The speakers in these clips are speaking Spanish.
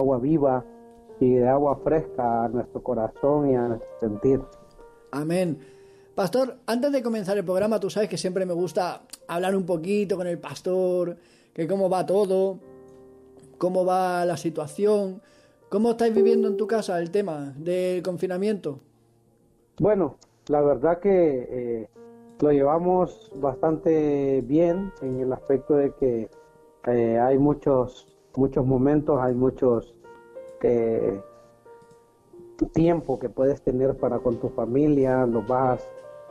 agua viva y de agua fresca a nuestro corazón y a nuestro sentir. Amén. Pastor, antes de comenzar el programa, tú sabes que siempre me gusta hablar un poquito con el pastor, que cómo va todo, cómo va la situación, cómo estáis viviendo en tu casa el tema del confinamiento. Bueno, la verdad que eh, lo llevamos bastante bien en el aspecto de que eh, hay muchos muchos momentos, hay muchos eh, tiempo que puedes tener para con tu familia, los vas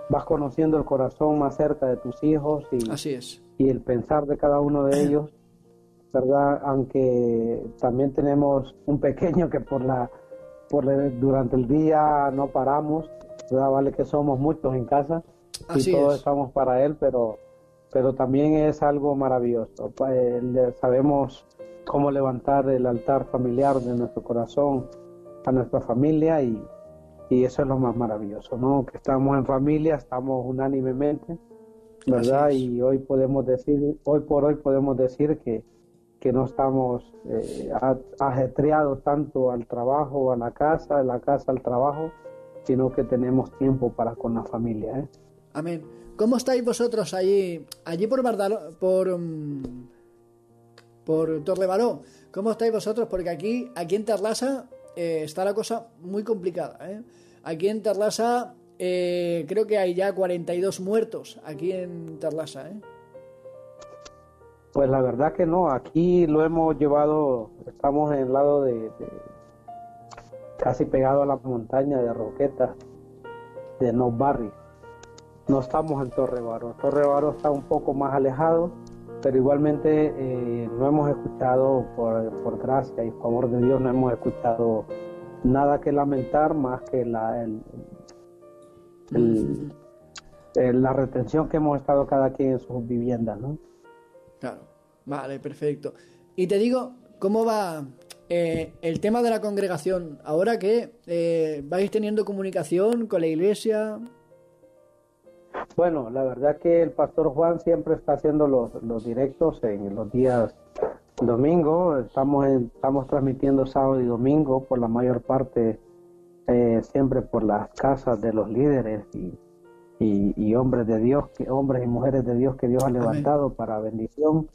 vas conociendo el corazón más cerca de tus hijos y, Así es. y el pensar de cada uno de ellos, ¿verdad? Aunque también tenemos un pequeño que por la por durante el día no paramos, ¿verdad? Vale que somos muchos en casa Así y todos es. estamos para él, pero pero también es algo maravilloso. Eh, Sabemos cómo levantar el altar familiar de nuestro corazón a nuestra familia y, y eso es lo más maravilloso, ¿no? Que estamos en familia, estamos unánimemente, ¿verdad? Y hoy podemos decir, hoy por hoy podemos decir que, que no estamos eh, ajetreados tanto al trabajo, a la casa, de la casa al trabajo, sino que tenemos tiempo para con la familia, ¿eh? Amén. ¿Cómo estáis vosotros allí, allí por Bardalo, por, mm, por Torrebaró? ¿Cómo estáis vosotros? Porque aquí, aquí en Terlasa eh, está la cosa muy complicada. ¿eh? Aquí en Terlasa eh, creo que hay ya 42 muertos aquí en Terlasa. ¿eh? Pues la verdad que no, aquí lo hemos llevado, estamos en el lado de, casi pegado a la montaña de Roquetas, de No Barri. No estamos en Torre Barro, Torre está un poco más alejado, pero igualmente eh, no hemos escuchado, por, por gracia y favor de Dios, no hemos escuchado nada que lamentar más que la, el- el- el- la retención que hemos estado cada quien en sus viviendas, ¿no? Claro. Vale, perfecto. Y te digo, ¿cómo va eh, el tema de la congregación? Ahora que eh, vais teniendo comunicación con la iglesia. Bueno, la verdad que el pastor Juan siempre está haciendo los, los directos en los días domingo. Estamos, en- estamos transmitiendo sábado y domingo por la mayor parte, eh, siempre por las casas de los líderes y, y- y hombres de Dios, que, hombres y mujeres de Dios que Dios ha levantado para bendición,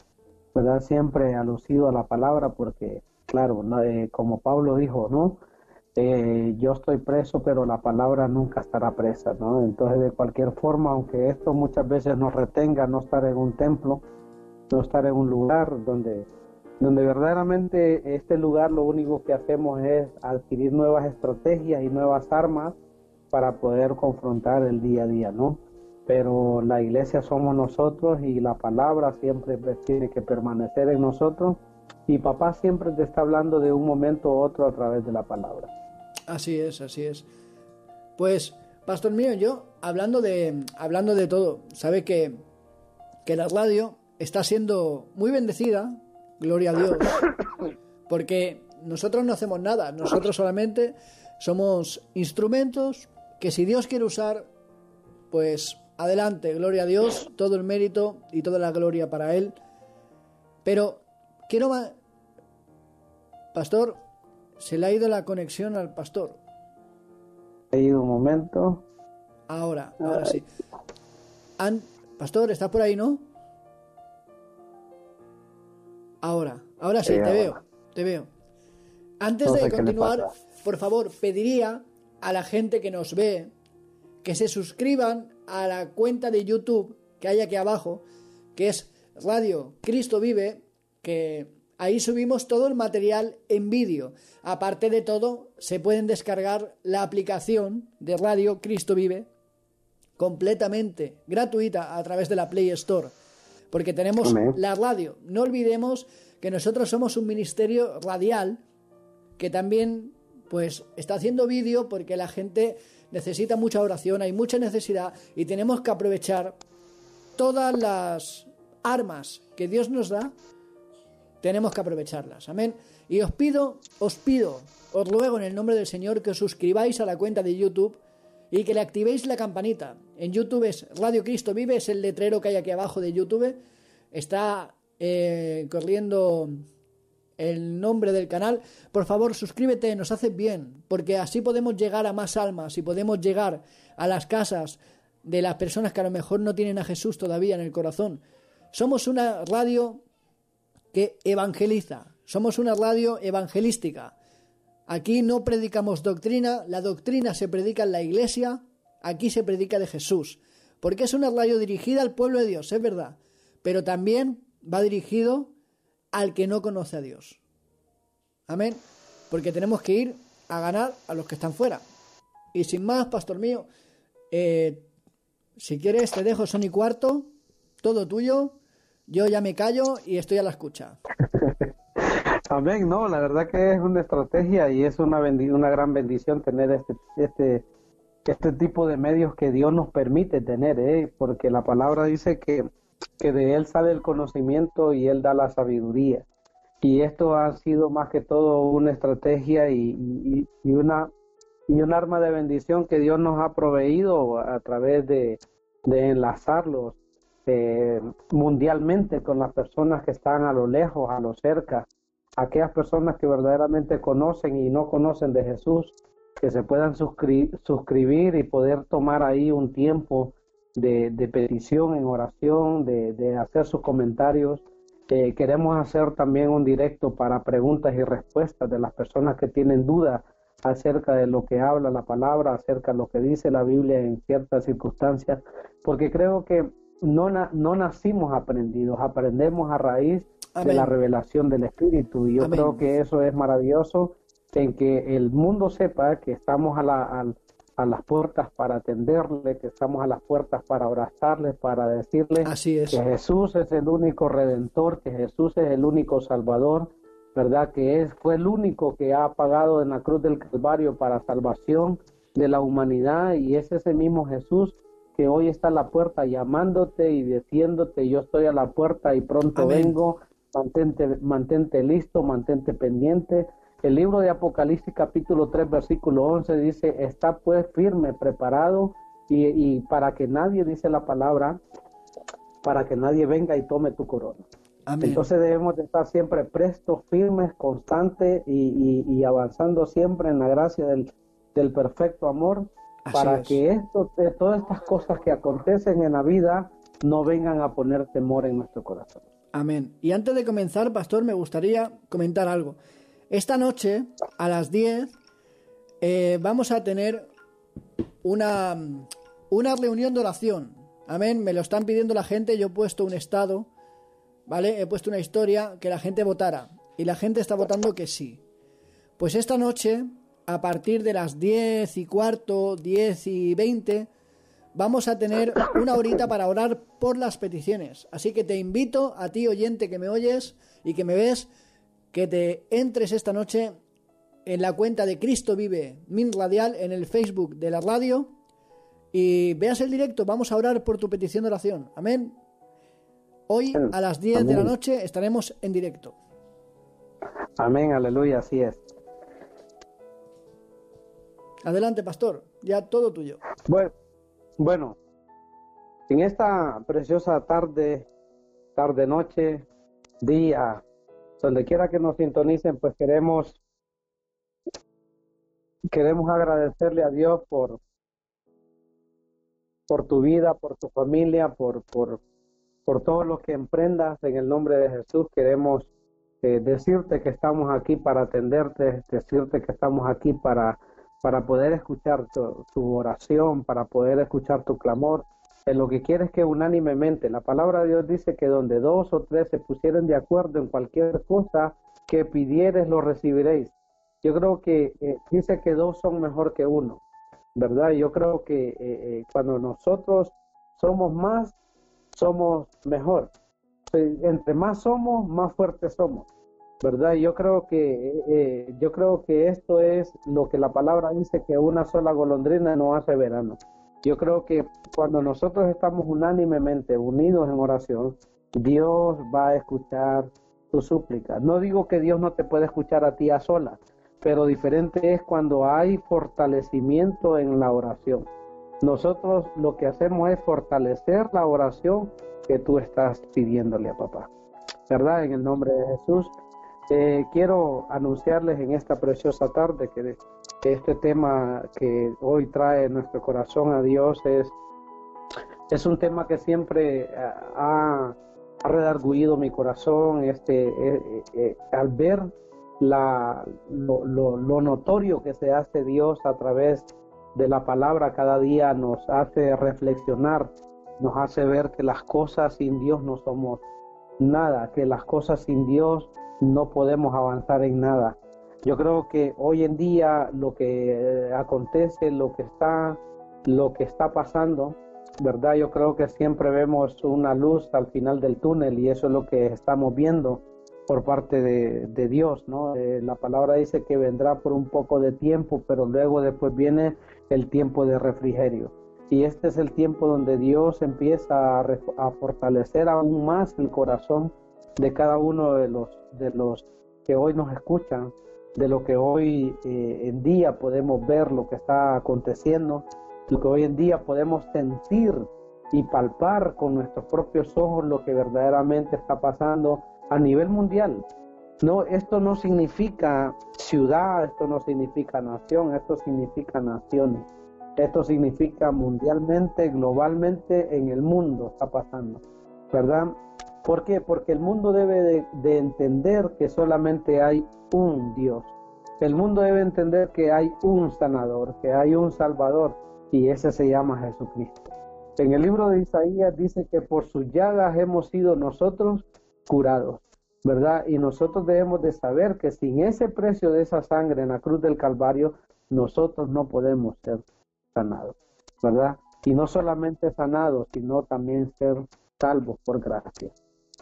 ¿verdad? Siempre alucido a la palabra porque, claro, eh, como Pablo dijo, ¿no? Eh, yo estoy preso, pero la palabra nunca estará presa, ¿no? Entonces, de cualquier forma, aunque esto muchas veces nos retenga no estar en un templo, no estar en un lugar donde, donde verdaderamente este lugar lo único que hacemos es adquirir nuevas estrategias y nuevas armas para poder confrontar el día a día, ¿no? Pero la iglesia somos nosotros y la palabra siempre tiene que permanecer en nosotros y papá siempre te está hablando de un momento u otro a través de la palabra. Así es, así es. Pues, pastor mío, yo hablando de hablando de todo, sabe que que la radio está siendo muy bendecida, gloria a Dios, porque nosotros no hacemos nada, nosotros solamente somos instrumentos que si Dios quiere usar, pues adelante, gloria a Dios, todo el mérito y toda la gloria para Él. Pero quiero Pastor, se le ha ido la conexión al pastor. He ido un momento. Ahora, ahora sí. An- Pastor, ¿estás por ahí, no? Ahora, ahora sí, Sí, te ahora. veo, te veo. Antes No de sé continuar, por favor, pediría a la gente que nos ve que se suscriban a la cuenta de YouTube que hay aquí abajo, que es Radio Cristo Vive, que ahí subimos todo el material en vídeo. Aparte de todo, se pueden descargar la aplicación de Radio Cristo Vive completamente gratuita a través de la Play Store. Porque tenemos Amén. la radio. No olvidemos que nosotros somos un ministerio radial que también pues está haciendo vídeo porque la gente necesita mucha oración, hay mucha necesidad y tenemos que aprovechar todas las armas que Dios nos da, tenemos que aprovecharlas. Amén. Y os pido, os pido, os ruego en el nombre del Señor que os suscribáis a la cuenta de YouTube y que le activéis la campanita. En YouTube es Radio Cristo Vive, es el letrero que hay aquí abajo de YouTube. Está eh, corriendo el nombre del canal, por favor suscríbete, nos hace bien, porque así podemos llegar a más almas y podemos llegar a las casas de las personas que a lo mejor no tienen a Jesús todavía en el corazón. Somos una radio que evangeliza, somos una radio evangelística. Aquí no predicamos doctrina, la doctrina se predica en la iglesia, aquí se predica de Jesús, porque es una radio dirigida al pueblo de Dios, es verdad, pero también va dirigido al que no conoce a Dios. Amén. Porque tenemos que ir a ganar a los que están fuera. Y sin más, pastor mío, eh, si quieres te dejo son y cuarto, todo tuyo. Yo ya me callo y estoy a la escucha. Amén, no, la verdad que es una estrategia y es una, una gran bendición tener este, este, este tipo de medios que Dios nos permite tener, ¿eh? porque la palabra dice que que de Él sale el conocimiento y Él da la sabiduría. Y esto ha sido más que todo una estrategia y, una, y un arma de bendición que Dios nos ha proveído a través de, enlazarlos eh, mundialmente con las personas que están a lo lejos, a lo cerca, aquellas personas que verdaderamente conocen y no conocen de Jesús, que se puedan suscribir y poder tomar ahí un tiempo de, petición en oración, de, hacer sus comentarios. Eh, queremos hacer también un directo para preguntas y respuestas de las personas que tienen dudas acerca de lo que habla la palabra, acerca de lo que dice la Biblia en ciertas circunstancias, porque creo que no, no nacimos aprendidos, aprendemos a raíz de la revelación del Espíritu. Y yo creo que eso es maravilloso en que el mundo sepa que estamos a la, a las puertas para atenderle, que estamos a las puertas para abrazarle, para decirle que Jesús es el único redentor, que Jesús es el único salvador, ¿verdad? Que es, fue el único que ha pagado en la cruz del Calvario para salvación de la humanidad y es ese mismo Jesús que hoy está a la puerta llamándote y diciéndote yo estoy a la puerta y pronto vengo, mantente, mantente listo, mantente pendiente. El libro de Apocalipsis capítulo 3 versículo 11 dice, está pues firme, preparado y, para que nadie, dice la palabra, para que nadie venga y tome tu corona. Entonces debemos de estar siempre prestos, firmes, constantes y, avanzando siempre en la gracia del, perfecto amor para que esto, eh, todas estas cosas que acontecen en la vida no vengan a poner temor en nuestro corazón. Amén. Y antes de comenzar, pastor, me gustaría comentar algo. Esta noche, a las 10, eh, vamos a tener una, una reunión de oración. Amén. Me lo están pidiendo la gente. Yo he puesto un estado, ¿vale? He puesto una historia que la gente votara. Y la gente está votando que sí. Pues esta noche, a partir de las 10 y cuarto, 10 y 20, vamos a tener una horita para orar por las peticiones. Así que te invito a ti, oyente, que me oyes y que me ves, que te entres esta noche en la cuenta de Cristo Vive Min Radial en el Facebook de la radio y veas el directo. Vamos a orar por tu petición de oración. Amén. Hoy a las 10 de la noche estaremos en directo. Amén, aleluya, así es. Adelante, pastor, ya todo tuyo. Bueno, bueno, en esta preciosa tarde, tarde, noche, día, donde quiera que nos sintonicen, pues queremos queremos agradecerle a Dios por por tu vida, por tu familia, por por por todo lo que emprendas en el nombre de Jesús. Queremos eh, decirte que estamos aquí para atenderte, decirte que estamos aquí para para poder escuchar tu, oración, para poder escuchar tu clamor en lo que quiere es que unánimemente, la palabra de Dios dice que donde dos o tres se pusieren de acuerdo en cualquier cosa que pidieres, lo recibiréis. Yo creo que eh, dice que dos son mejor que uno, ¿verdad? Yo creo que eh, eh, cuando nosotros somos más, somos mejor. Entre más somos, más fuertes somos, ¿verdad? Yo creo que yo creo que esto es lo que la palabra dice que una sola golondrina no hace verano. Yo creo que cuando nosotros estamos unánimemente unidos en oración, Dios va a escuchar tu súplica. No digo que Dios no te puede escuchar a ti a solas, pero diferente es cuando hay fortalecimiento en la oración. Nosotros lo que hacemos es fortalecer la oración que tú estás pidiéndole a papá. ¿Verdad? En el nombre de Jesús. Eh, quiero anunciarles en esta preciosa tarde que, este tema que hoy trae nuestro corazón a Dios es, es un tema que siempre eh, ha, ha redarguido mi corazón este, eh, al ver la, lo, notorio que se hace Dios a través de la palabra cada día nos hace reflexionar, nos hace ver que las cosas sin Dios no somos nada, que las cosas sin Dios no podemos avanzar en nada. Yo creo que hoy en día lo que eh, acontece, lo que está, lo que está pasando, verdad, yo creo que siempre vemos una luz al final del túnel y eso es lo que estamos viendo por parte de, Dios, ¿no? Eh, la palabra dice que vendrá por un poco de tiempo, pero luego después viene el tiempo de refrigerio. Y este es el tiempo donde Dios empieza a, fortalecer aún más el corazón de cada uno de los, de los que hoy nos escuchan, de lo que hoy eh, en día podemos ver, lo que está aconteciendo, lo que hoy en día podemos sentir y palpar con nuestros propios ojos lo que verdaderamente está pasando a nivel mundial. No, esto no significa ciudad, esto no significa nación, esto significa naciones. Esto significa mundialmente, globalmente, en el mundo está pasando, ¿verdad? ¿Por qué? Porque el mundo debe de, de entender que solamente hay un Dios. El mundo debe entender que hay un sanador, que hay un salvador, y ese se llama Jesucristo. En el libro de Isaías dice que por sus llagas hemos sido nosotros curados, ¿verdad? Y nosotros debemos de saber que sin ese precio de esa sangre en la cruz del Calvario, nosotros no podemos ser sanados, ¿verdad? Y no solamente sanados, sino también ser salvos por gracia,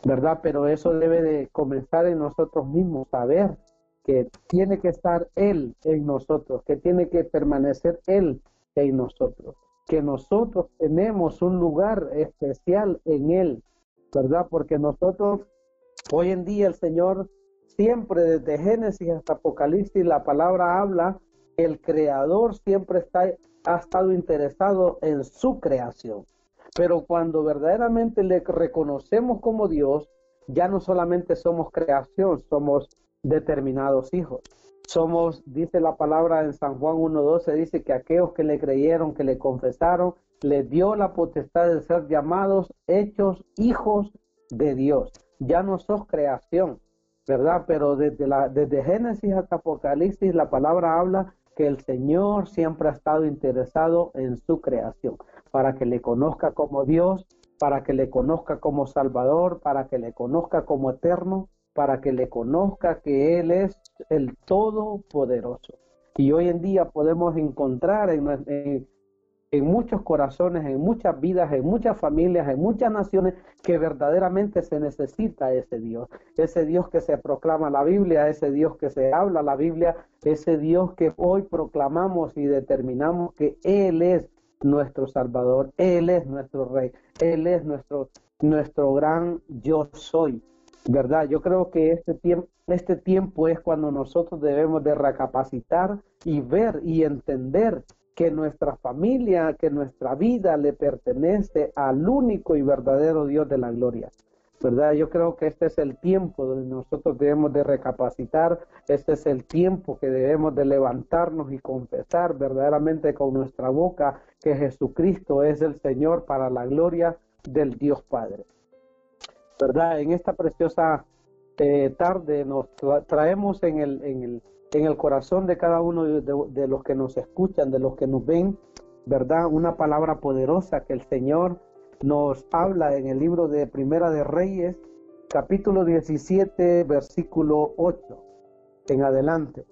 ¿verdad? Pero eso debe de comenzar en nosotros mismos, saber que tiene que estar Él en nosotros, que tiene que permanecer Él en nosotros, que nosotros tenemos un lugar especial en Él, ¿verdad? Porque nosotros Hoy en día el Señor siempre desde Génesis hasta Apocalipsis la palabra habla, el creador siempre está, ha estado interesado en su creación. Pero cuando verdaderamente le reconocemos como Dios, ya no solamente somos creación, somos determinados hijos. Somos, dice la palabra en San Juan 1.12, dice que aquellos que le creyeron, que le confesaron, le dio la potestad de ser llamados, hechos hijos de Dios ya no sos creación, ¿verdad? Pero desde, la, desde Génesis hasta Apocalipsis la palabra habla que el Señor siempre ha estado interesado en su creación, para que le conozca como Dios, para que le conozca como Salvador, para que le conozca como eterno, para que le conozca que Él es el Todopoderoso. Y hoy en día podemos encontrar en, en, en muchos corazones, en muchas vidas, en muchas familias, en muchas naciones, que verdaderamente se necesita ese Dios. Ese Dios que se proclama la Biblia, ese Dios que se habla la Biblia, ese Dios que hoy proclamamos y determinamos que Él es nuestro Salvador, Él es nuestro Rey, Él es nuestro, nuestro gran yo soy. ¿Verdad? Yo creo que este tiempo, este tiempo es cuando nosotros debemos de recapacitar y ver y entender que nuestra familia, que nuestra vida le pertenece al único y verdadero Dios de la gloria. ¿Verdad? Yo creo que este es el tiempo donde nosotros debemos de recapacitar, este es el tiempo que debemos de levantarnos y confesar verdaderamente con nuestra boca que Jesucristo es el Señor para la gloria del Dios Padre. ¿Verdad? En esta preciosa eh, tarde nos traemos en el, en el en el corazón de cada uno de, los que nos escuchan, de los que nos ven, ¿verdad? Una palabra poderosa que el Señor nos habla en el libro de Primera de Reyes, capítulo 17, versículo 8 en adelante,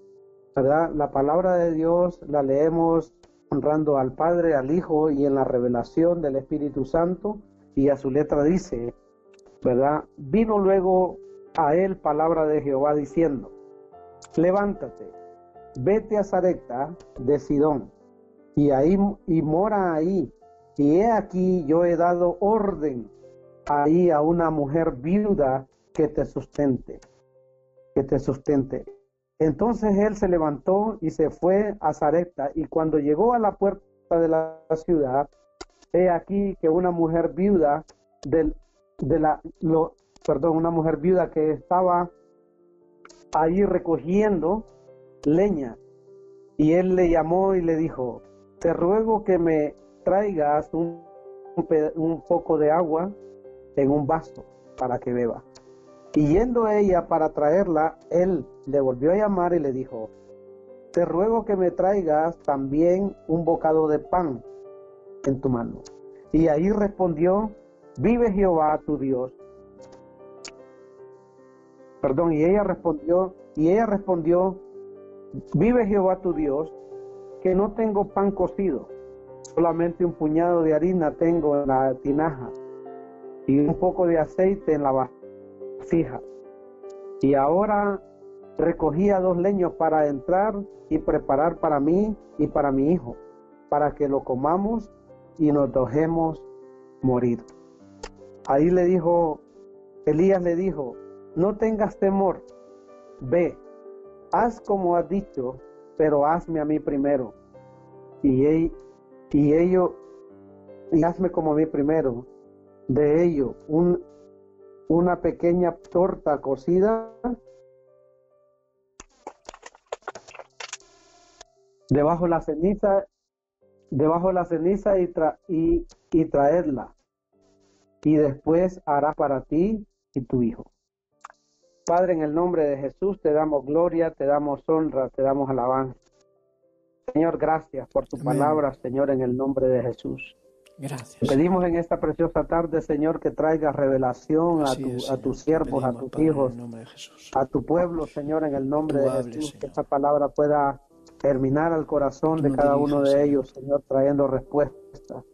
¿verdad? La palabra de Dios la leemos honrando al Padre, al Hijo y en la revelación del Espíritu Santo y a su letra dice, ¿verdad? Vino luego a él palabra de Jehová diciendo, levántate, vete a Zarecta de Sidón, y ahí y mora ahí. Y he aquí yo he dado orden ahí a una mujer viuda que te sustente, que te sustente. Entonces él se levantó y se fue a Zarecta, y cuando llegó a la puerta de la ciudad, he aquí que una mujer viuda de la, lo, perdón, una mujer viuda que estaba ahí recogiendo leña. Y él le llamó y le dijo, te ruego que me traigas un, un poco de agua en un vaso para que beba. Y yendo ella para traerla, él le volvió a llamar y le dijo, te ruego que me traigas también un bocado de pan en tu mano. Y ahí respondió, vive Jehová tu Dios. Perdón, y ella respondió, y ella respondió, vive Jehová tu Dios, que no tengo pan cocido, solamente un puñado de harina tengo en la tinaja y un poco de aceite en la vasija. Y ahora recogía dos leños para entrar y preparar para mí y para mi hijo, para que lo comamos y nos dejemos morir. Ahí le dijo, Elías le dijo, no tengas temor, ve, haz como has dicho, pero hazme a mí primero. Y, y ello, y hazme como a mí primero. De ello, un, una pequeña torta cocida debajo la ceniza, debajo la ceniza y, y, y traerla. Y después hará para ti y tu hijo. Padre, en el nombre de Jesús te damos gloria, te damos honra, te damos alabanza. Señor, gracias por tu palabra, Señor, en el nombre de Jesús. Gracias. Pedimos en esta preciosa tarde, Señor, que traiga revelación a, tu, a tus siervos, a tus hijos, a tu pueblo, Señor, en el nombre de Jesús. Que esta palabra pueda terminar al corazón de cada uno de ellos, Señor, trayendo respuestas.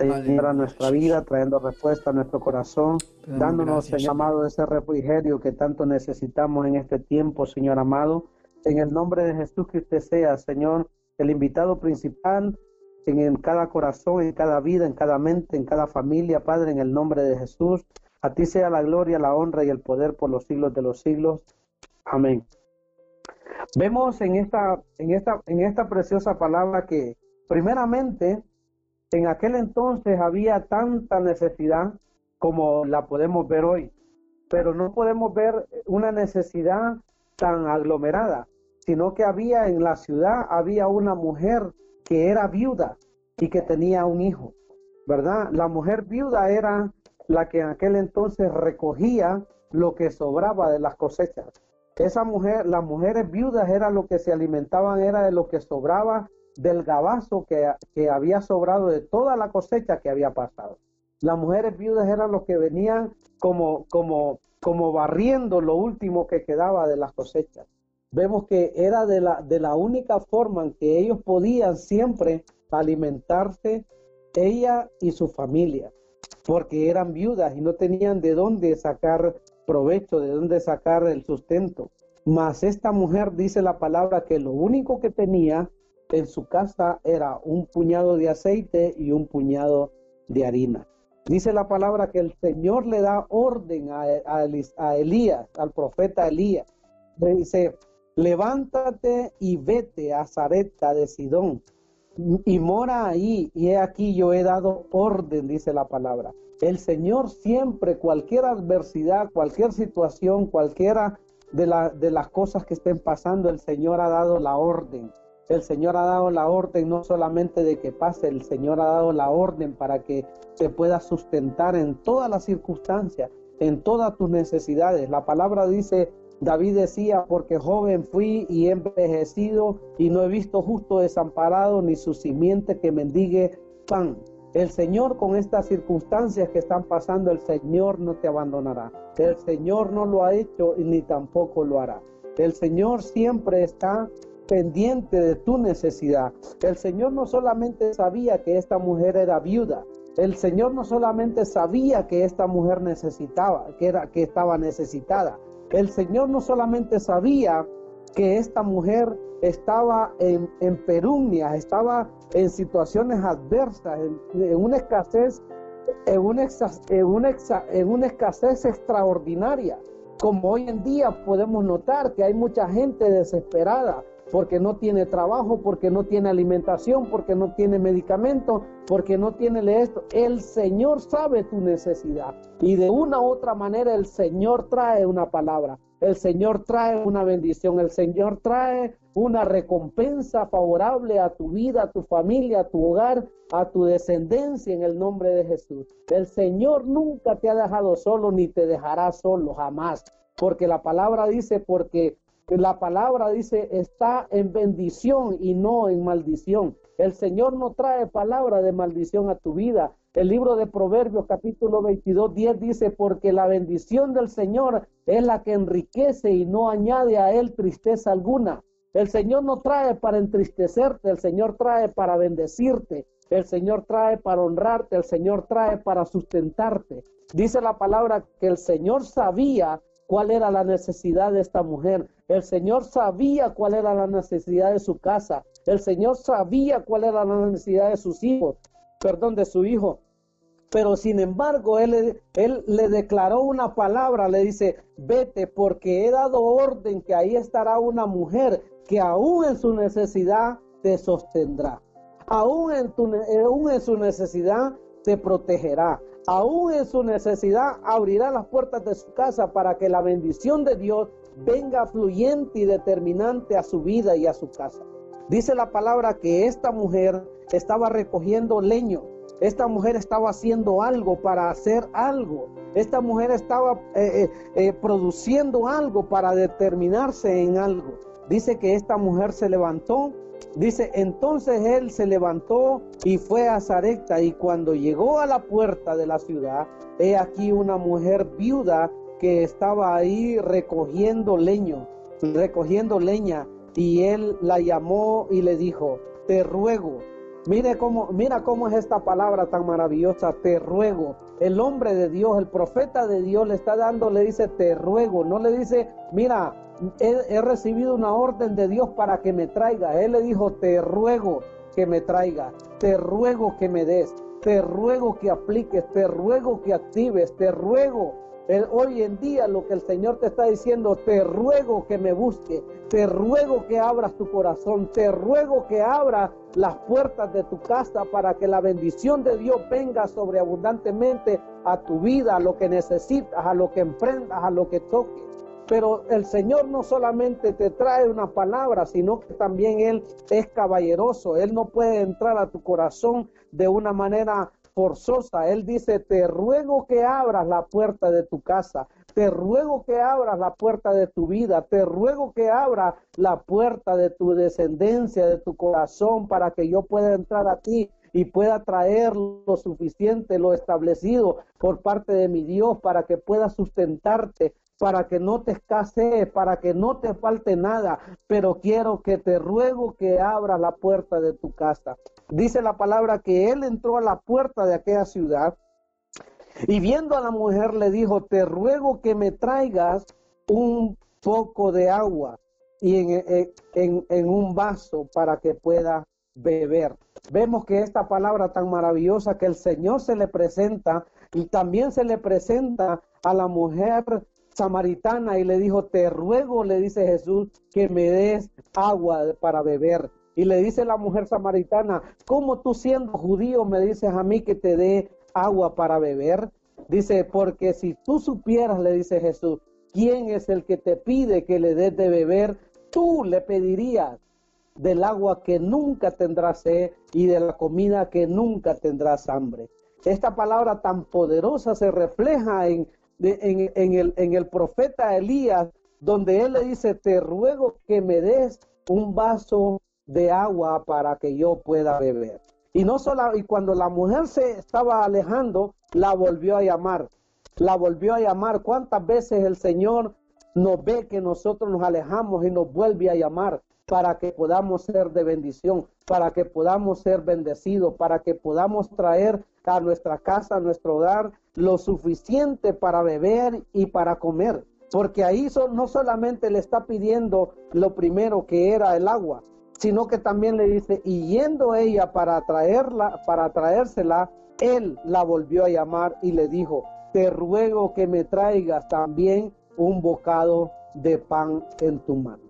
Señor, a nuestra vida, trayendo respuesta a nuestro corazón, dándonos, Señor amado, ese refrigerio que tanto necesitamos en este tiempo, Señor amado. En el nombre de Jesús que usted sea, Señor, el invitado principal en, cada corazón, en cada vida, en cada mente, en cada familia, Padre, en el nombre de Jesús. A ti sea la gloria, la honra y el poder por los siglos de los siglos. Amén. Vemos en esta, en esta, en esta preciosa palabra que primeramente en aquel entonces había tanta necesidad como la podemos ver hoy, pero no podemos ver una necesidad tan aglomerada, sino que había en la ciudad, había una mujer que era viuda y que tenía un hijo, ¿verdad? La mujer viuda era la que en aquel entonces recogía lo que sobraba de las cosechas. Esa mujer, las mujeres viudas era lo que se alimentaban, era de lo que sobraba del gabazo que, que había sobrado de toda la cosecha que había pasado. Las mujeres viudas eran los que venían como, como, como barriendo lo último que quedaba de las cosechas. Vemos que era de la, de la única forma en que ellos podían siempre alimentarse, ella y su familia, porque eran viudas y no tenían de dónde sacar provecho, de dónde sacar el sustento. Mas esta mujer dice la palabra que lo único que tenía en su casa era un puñado de aceite y un puñado de harina. Dice la palabra que el Señor le da orden a, a, Elías, al profeta Elías. Le dice, levántate y vete a Zareta de Sidón y mora ahí. Y he aquí yo he dado orden, dice la palabra. El Señor siempre, cualquier adversidad, cualquier situación, cualquiera de, de las cosas que estén pasando, el Señor ha dado la orden. El Señor ha dado la orden no solamente de que pase, el Señor ha dado la orden para que se pueda sustentar en todas las circunstancias, en todas tus necesidades. La palabra dice, David decía, porque joven fui y he envejecido y no he visto justo desamparado ni su simiente que mendigue pan. El Señor con estas circunstancias que están pasando, el Señor no te abandonará. El Señor no lo ha hecho y ni tampoco lo hará. El Señor siempre está pendiente de tu necesidad. El Señor no solamente sabía que esta mujer era viuda, el Señor no solamente sabía que esta mujer necesitaba, que era que estaba necesitada. El Señor no solamente sabía que esta mujer estaba en, en perumnia, estaba en situaciones adversas, en, una escasez, en una escasez extraordinaria. Como hoy en día podemos notar que hay mucha gente desesperada porque no tiene trabajo, porque no tiene alimentación, porque no tiene medicamento, porque no tiene esto. El Señor sabe tu necesidad y de una u otra manera el Señor trae una palabra. el Señor trae una bendición, el Señor trae una recompensa favorable a tu vida, a tu familia, a tu hogar, a tu descendencia en el nombre de Jesús. El Señor nunca te ha dejado solo ni te dejará solo, jamás. Porque la palabra dice, porque la palabra dice, está en bendición y no en maldición. El Señor no trae palabra de maldición a tu vida. El libro de Proverbios capítulo 22, 10 dice, porque la bendición del Señor es la que enriquece y no añade a él tristeza alguna. El Señor no trae para entristecerte, el Señor trae para bendecirte, el Señor trae para honrarte, el Señor trae para sustentarte. Dice la palabra que el Señor sabía cuál era la necesidad de esta mujer. El Señor sabía cuál era la necesidad de su casa. El Señor sabía cuál era la necesidad de sus hijos perdón, de su hijo. Pero sin embargo, él, él le declaró una palabra, le dice, vete porque he dado orden que ahí estará una mujer que aún en su necesidad te sostendrá. Aún en, tu, aún en su necesidad te protegerá. Aún en su necesidad abrirá las puertas de su casa para que la bendición de Dios venga fluyente y determinante a su vida y a su casa. Dice la palabra que esta mujer estaba recogiendo leño. Esta mujer estaba haciendo algo para hacer algo. Esta mujer estaba eh, eh, eh, produciendo algo para determinarse en algo. Dice que esta mujer se levantó. Dice, entonces él se levantó y fue a Zarecta y cuando llegó a la puerta de la ciudad, he aquí una mujer viuda que estaba ahí recogiendo leño, recogiendo leña y él la llamó y le dijo, te ruego, cómo, mira cómo es esta palabra tan maravillosa, te ruego. El hombre de Dios, el profeta de Dios le está dando, le dice, te ruego, no le dice, mira, he, he recibido una orden de Dios para que me traiga. Él le dijo, te ruego que me traiga, te ruego que me des, te ruego que apliques, te ruego que actives, te ruego hoy en día lo que el Señor te está diciendo, te ruego que me busque, te ruego que abras tu corazón, te ruego que abras las puertas de tu casa para que la bendición de Dios venga sobreabundantemente a tu vida, a lo que necesitas, a lo que emprendas, a lo que toques. Pero el Señor no solamente te trae una palabra, sino que también Él es caballeroso. Él no puede entrar a tu corazón de una manera forzosa. Él dice, te ruego que abras la puerta de tu casa, te ruego que abras la puerta de tu vida, te ruego que abras la puerta de tu descendencia, de tu corazón, para que yo pueda entrar a ti y pueda traer lo suficiente, lo establecido por parte de mi Dios, para que pueda sustentarte, para que no te escasee, para que no te falte nada, pero quiero que te ruego que abras la puerta de tu casa. Dice la palabra que él entró a la puerta de aquella ciudad y viendo a la mujer le dijo, te ruego que me traigas un poco de agua y en, en, en un vaso para que pueda beber. Vemos que esta palabra tan maravillosa que el Señor se le presenta y también se le presenta a la mujer samaritana y le dijo, te ruego, le dice Jesús, que me des agua para beber. Y le dice la mujer samaritana, ¿cómo tú siendo judío me dices a mí que te dé agua para beber? Dice, porque si tú supieras, le dice Jesús, quién es el que te pide que le des de beber, tú le pedirías del agua que nunca tendrás sed y de la comida que nunca tendrás hambre. Esta palabra tan poderosa se refleja en en, el, en el profeta Elías, donde él le dice, te ruego que me des un vaso de agua para que yo pueda beber. Y no solo, y cuando la mujer se estaba alejando, la volvió a llamar. La volvió a llamar. ¿Cuántas veces el Señor nos ve que nosotros nos alejamos y nos vuelve a llamar para que podamos ser de bendición, para que podamos ser bendecidos, para que podamos traer a nuestra casa, a nuestro hogar, lo suficiente para beber y para comer. Porque ahí no solamente le está pidiendo lo primero que era el agua, sino que también le dice, y yendo ella para traerla, para traérsela, él la volvió a llamar y le dijo, te ruego que me traigas también un bocado de pan en tu mano.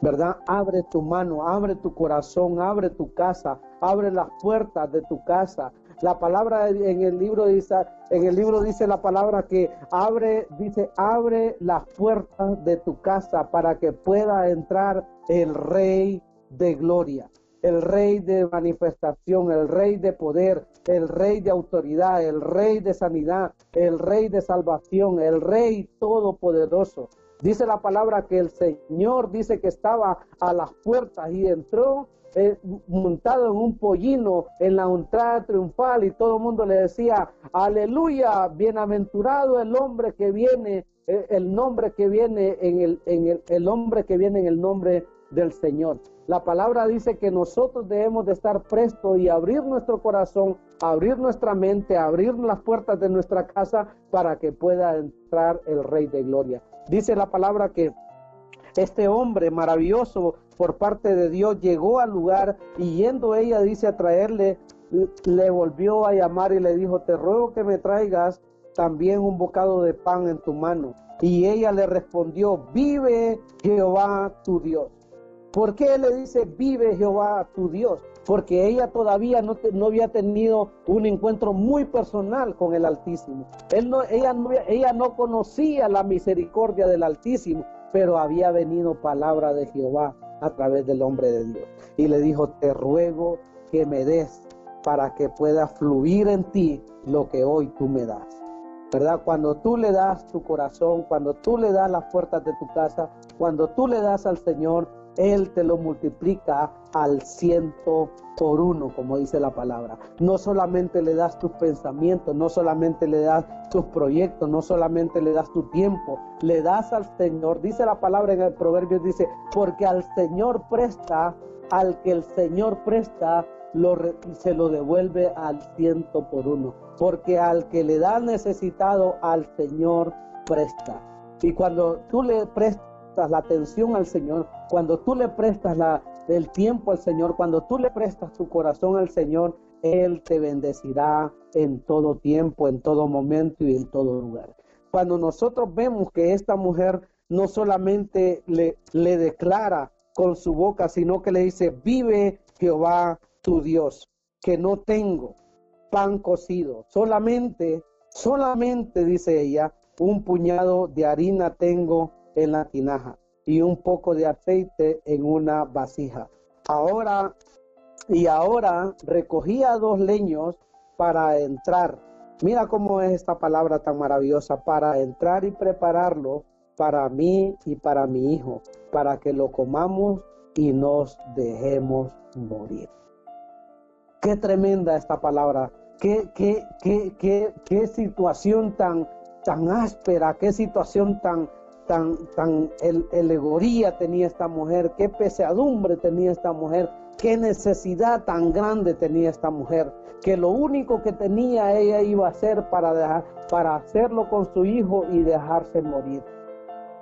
¿Verdad? Abre tu mano, abre tu corazón, abre tu casa, abre las puertas de tu casa, La palabra en el libro dice, en el libro dice la palabra que abre, dice, abre las puertas de tu casa para que pueda entrar el rey de gloria el rey de manifestación, el rey de poder, el rey de autoridad, el rey de sanidad, el rey de salvación, el rey todopoderoso. Dice la palabra que el Señor dice que estaba a las puertas y entró eh, montado en un pollino en la entrada triunfal y todo el mundo le decía, aleluya, bienaventurado el hombre que viene, eh, el nombre que viene en el, en el, el hombre que viene en el nombre del Señor. La palabra dice que nosotros debemos de estar prestos y abrir nuestro corazón, abrir nuestra mente, abrir las puertas de nuestra casa para que pueda entrar el Rey de Gloria. Dice la palabra que este hombre maravilloso por parte de Dios llegó al lugar y yendo ella dice a traerle, le volvió a llamar y le dijo, te ruego que me traigas también un bocado de pan en tu mano. Y ella le respondió, vive Jehová tu Dios. ¿Por qué le dice, vive Jehová tu Dios? Porque ella todavía no, no, había tenido un encuentro muy personal con el Altísimo. Él no, ella, no, ella no conocía la misericordia del Altísimo, pero había venido palabra de Jehová a través del hombre de Dios. Y le dijo, te ruego que me des para que pueda fluir en ti lo que hoy tú me das. ¿Verdad? Cuando tú le das tu corazón, cuando tú le das las puertas de tu casa, cuando tú le das al Señor, él te lo multiplica al ciento por uno, como dice la palabra. No solamente le das tus pensamientos, no solamente le das tus proyectos, no solamente le das tu tiempo, le das al Señor. Dice la palabra en el proverbio, dice, porque al Señor presta, al que el Señor presta, lo, se lo devuelve al ciento por uno. Porque al que le da necesitado, al Señor presta. Y cuando tú le prestas, la atención al Señor, cuando tú le prestas la, el tiempo al Señor, cuando tú le prestas tu corazón al Señor, Él te bendecirá en todo tiempo, en todo momento y en todo lugar. Cuando nosotros vemos que esta mujer no solamente le, le declara con su boca, sino que le dice, vive Jehová tu Dios, que no tengo pan cocido, solamente, solamente, dice ella, un puñado de harina tengo en la tinaja y un poco de aceite en una vasija. Ahora, y ahora recogía dos leños para entrar. Mira cómo es esta palabra tan maravillosa, para entrar y prepararlo para mí y para mi hijo, para que lo comamos y nos dejemos morir. Qué tremenda esta palabra, qué, qué, qué, qué, qué situación tan, tan áspera, qué situación tan, tan, tan el, tenía esta mujer, qué pesadumbre tenía esta mujer, qué necesidad tan grande tenía esta mujer, que lo único que tenía ella iba a hacer para, dejar, para hacerlo con su hijo y dejarse morir.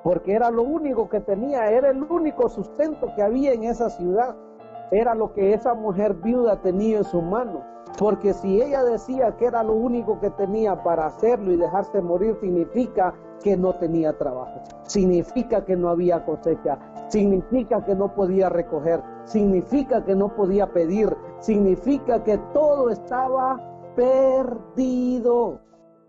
Porque era lo único que tenía, era el único sustento que había en esa ciudad. Era lo que esa mujer viuda tenía en su mano. Porque si ella decía que era lo único que tenía para hacerlo y dejarse morir, significa que no tenía trabajo, significa que no había cosecha, significa que no podía recoger, significa que no podía pedir, significa que todo estaba perdido.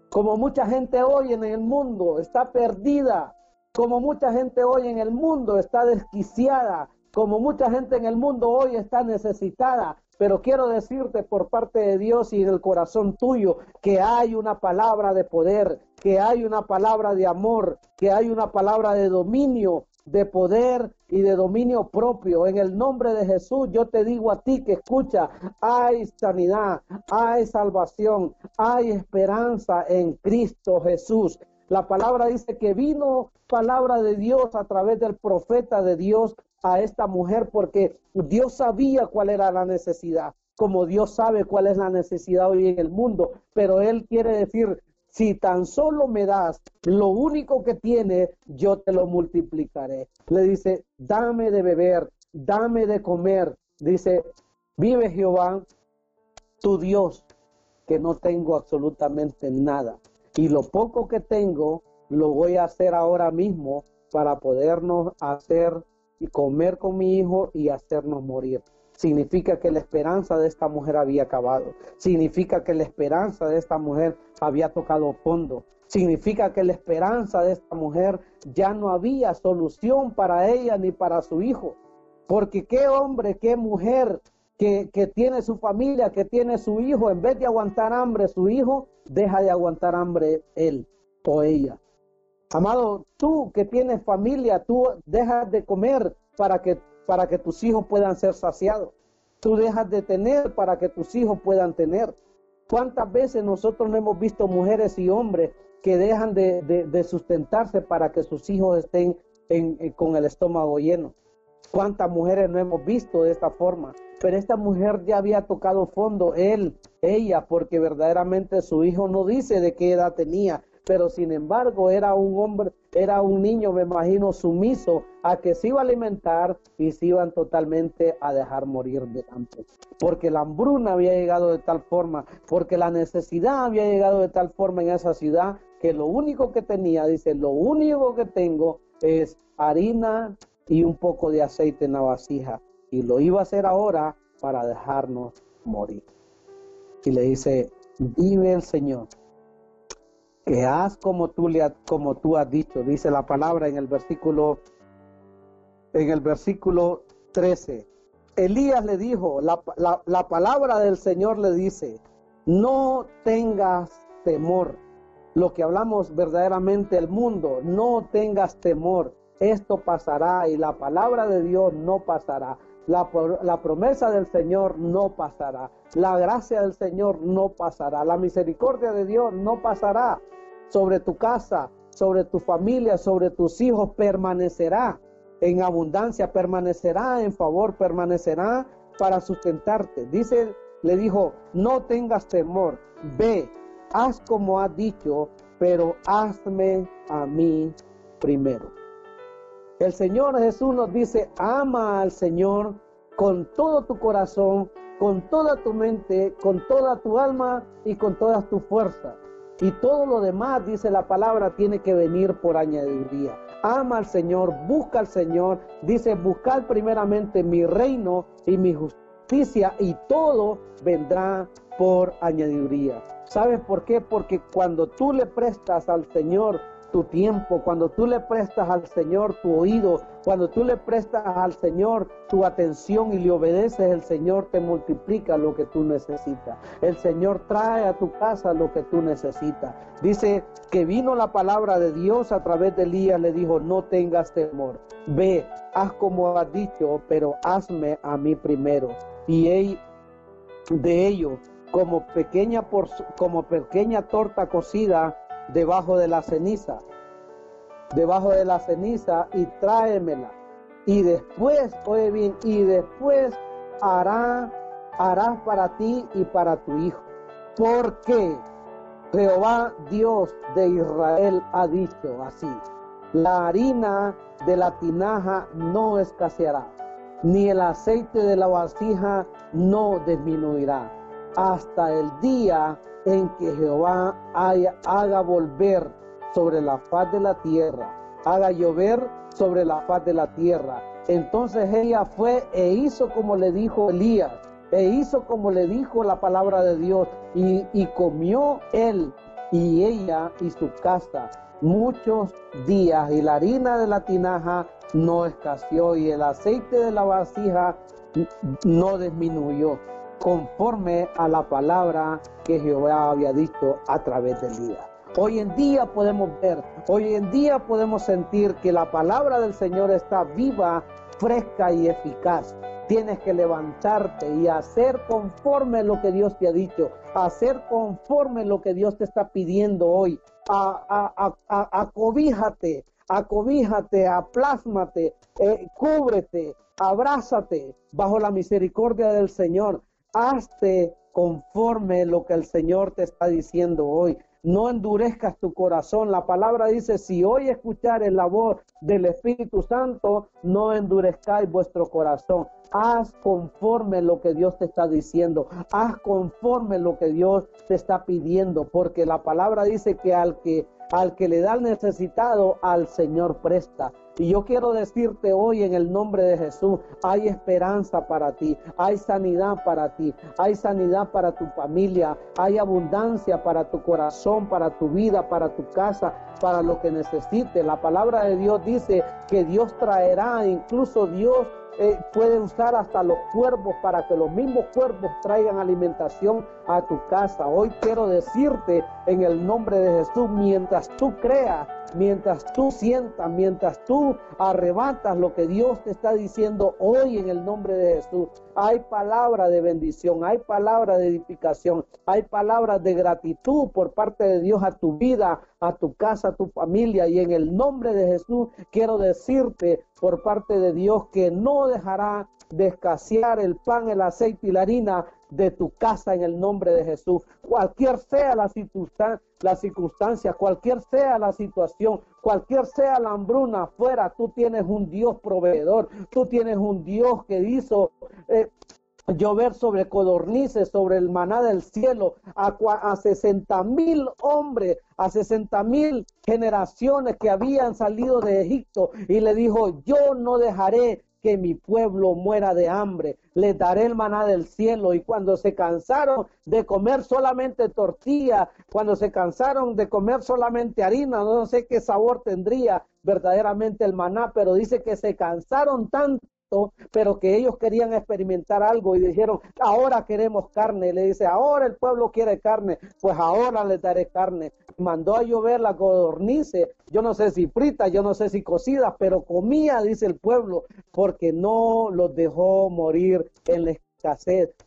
Como mucha gente hoy en el mundo está perdida, como mucha gente hoy en el mundo está desquiciada, como mucha gente en el mundo hoy está necesitada, pero quiero decirte por parte de Dios y del corazón tuyo que hay una palabra de poder, que hay una palabra de amor, que hay una palabra de dominio, de poder y de dominio propio. En el nombre de Jesús yo te digo a ti que escucha, hay sanidad, hay salvación, hay esperanza en Cristo Jesús. La palabra dice que vino palabra de Dios a través del profeta de Dios a esta mujer porque Dios sabía cuál era la necesidad, como Dios sabe cuál es la necesidad hoy en el mundo, pero Él quiere decir, si tan solo me das lo único que tiene, yo te lo multiplicaré. Le dice, dame de beber, dame de comer. Dice, vive Jehová, tu Dios, que no tengo absolutamente nada. Y lo poco que tengo, lo voy a hacer ahora mismo para podernos hacer y comer con mi hijo y hacernos morir. significa que la esperanza de esta mujer había acabado. Significa que la esperanza de esta mujer había tocado fondo. Significa que la esperanza de esta mujer ya no había solución para ella ni para su hijo. Porque qué hombre, qué mujer que, que, tiene su familia, que tiene su hijo, en vez de aguantar hambre su hijo, deja de aguantar hambre él o ella. Amado, tú que tienes familia, tú dejas de comer para que, para que tus hijos puedan ser saciados. Tú dejas de tener para que tus hijos puedan tener. ¿Cuántas veces nosotros no hemos visto mujeres y hombres que dejan de, sustentarse para que sus hijos estén con el estómago lleno? ¿Cuántas mujeres no hemos visto de esta forma? Pero esta mujer ya había tocado fondo, él, ella, porque verdaderamente su hijo no dice de qué edad tenía, pero sin embargo era un hombre, era un niño, me imagino, sumiso a que se iba a alimentar y se iban totalmente a dejar morir de hambre. Porque la hambruna había llegado de tal forma, porque la necesidad había llegado de tal forma en esa ciudad que lo único que tenía, dice, lo único que tengo es harina y un poco de aceite en la vasija. Y lo iba a hacer ahora para dejarnos morir. Y le dice, dime el Señor, que haz como tú, le, como tú has dicho, dice la palabra en el versículo, en el versículo 13. Elías le dijo, la, la palabra del Señor le dice, no tengas temor. Lo que hablamos verdaderamente el mundo, no tengas temor. Esto pasará y la palabra de Dios no pasará. La, promesa del Señor no pasará. La gracia del Señor no pasará. La misericordia de Dios no pasará sobre tu casa, sobre tu familia, sobre tus hijos, permanecerá en abundancia, permanecerá en favor, permanecerá para sustentarte. Dice, le dijo, no tengas temor, ve, haz como has dicho, pero hazme a mí primero. El Señor Jesús nos dice, ama al Señor con todo tu corazón, con toda tu mente, con toda tu alma y con todas tus fuerzas. Y todo lo demás, dice la palabra, tiene que venir por añadiduría. Ama al Señor, busca al Señor. Dice, buscar primeramente mi reino y mi justicia y todo vendrá por añadiduría. ¿Sabes por qué? Porque cuando tú le prestas al Señor tu tiempo, cuando tú le prestas al Señor tu oído, cuando tú le prestas al Señor tu atención y le obedeces, el Señor te multiplica lo que tú necesitas. El Señor trae a tu casa lo que tú necesitas. Dice que vino la palabra de Dios a través de Elías, le dijo, no tengas temor. Ve, haz como has dicho, pero hazme a mí primero. Y de ello, como pequeña, por, como pequeña torta cocida, debajo de la ceniza, debajo de la ceniza y tráemela. Y después, oye bien, y después hará, harás para ti y para tu hijo. Porque Jehová Dios de Israel ha dicho así, la harina de la tinaja no escaseará, ni el aceite de la vasija no disminuirá, hasta el día en que Jehová haga volver sobre la faz de la tierra, haga llover sobre la faz de la tierra. Entonces ella fue e hizo como le dijo Elías, e hizo como le dijo la palabra de Dios, y, y comió él y ella y su casa muchos días, y la harina de la tinaja no escaseó, y el aceite de la vasija no disminuyó conforme a la palabra que Jehová había dicho a través del día. Hoy en día podemos ver, hoy en día podemos sentir que la palabra del Señor está viva, fresca y eficaz. Tienes que levantarte y hacer conforme lo que Dios te ha dicho, hacer conforme lo que Dios te está pidiendo hoy. Acobíjate, acobíjate, aplásmate, eh, cúbrete, abrázate bajo la misericordia del Señor hazte conforme lo que el Señor te está diciendo hoy. No endurezcas tu corazón. La palabra dice, si hoy escuchar la voz del Espíritu Santo, no endurezcáis vuestro corazón. Haz conforme lo que Dios te está diciendo. Haz conforme lo que Dios te está pidiendo. Porque la palabra dice que al que Al que le da al necesitado, al Señor presta. Y yo quiero decirte hoy en el nombre de Jesús, hay esperanza para ti, hay sanidad para ti, hay sanidad para tu familia, hay abundancia para tu corazón, para tu vida, para tu casa, para lo que necesites. La palabra de Dios dice que Dios traerá, incluso Dios eh, puede usar hasta los cuervos para que los mismos cuervos traigan alimentación a tu casa. Hoy quiero decirte en el nombre de Jesús, mientras tú creas, mientras tú sientas, mientras tú arrebatas lo que Dios te está diciendo hoy en el nombre de Jesús, hay palabra de bendición, hay palabra de edificación, hay palabras de gratitud por parte de Dios a tu vida, a tu casa, a tu familia. Y en el nombre de Jesús quiero decirte por parte de Dios que no dejará de escasear el pan, el aceite y la harina de tu casa en el nombre de Jesús. Cualquier sea la circunstancia, la circunstancia, cualquier sea la situación, cualquier sea la hambruna afuera, tú tienes un Dios proveedor, tú tienes un Dios que hizo eh, llover sobre codornices, sobre el maná del cielo, a, a 60 mil hombres, a 60 mil generaciones que habían salido de Egipto y le dijo, yo no dejaré que mi pueblo muera de hambre. Les daré el maná del cielo. Y cuando se cansaron de comer solamente tortilla, cuando se cansaron de comer solamente harina, no sé qué sabor tendría verdaderamente el maná, pero dice que se cansaron tanto pero que ellos querían experimentar algo y dijeron, ahora queremos carne. le dice, ahora el pueblo quiere carne, pues ahora les daré carne. Mandó a llover la codornice, yo no sé si frita, yo no sé si cocida, pero comía, dice el pueblo, porque no los dejó morir en la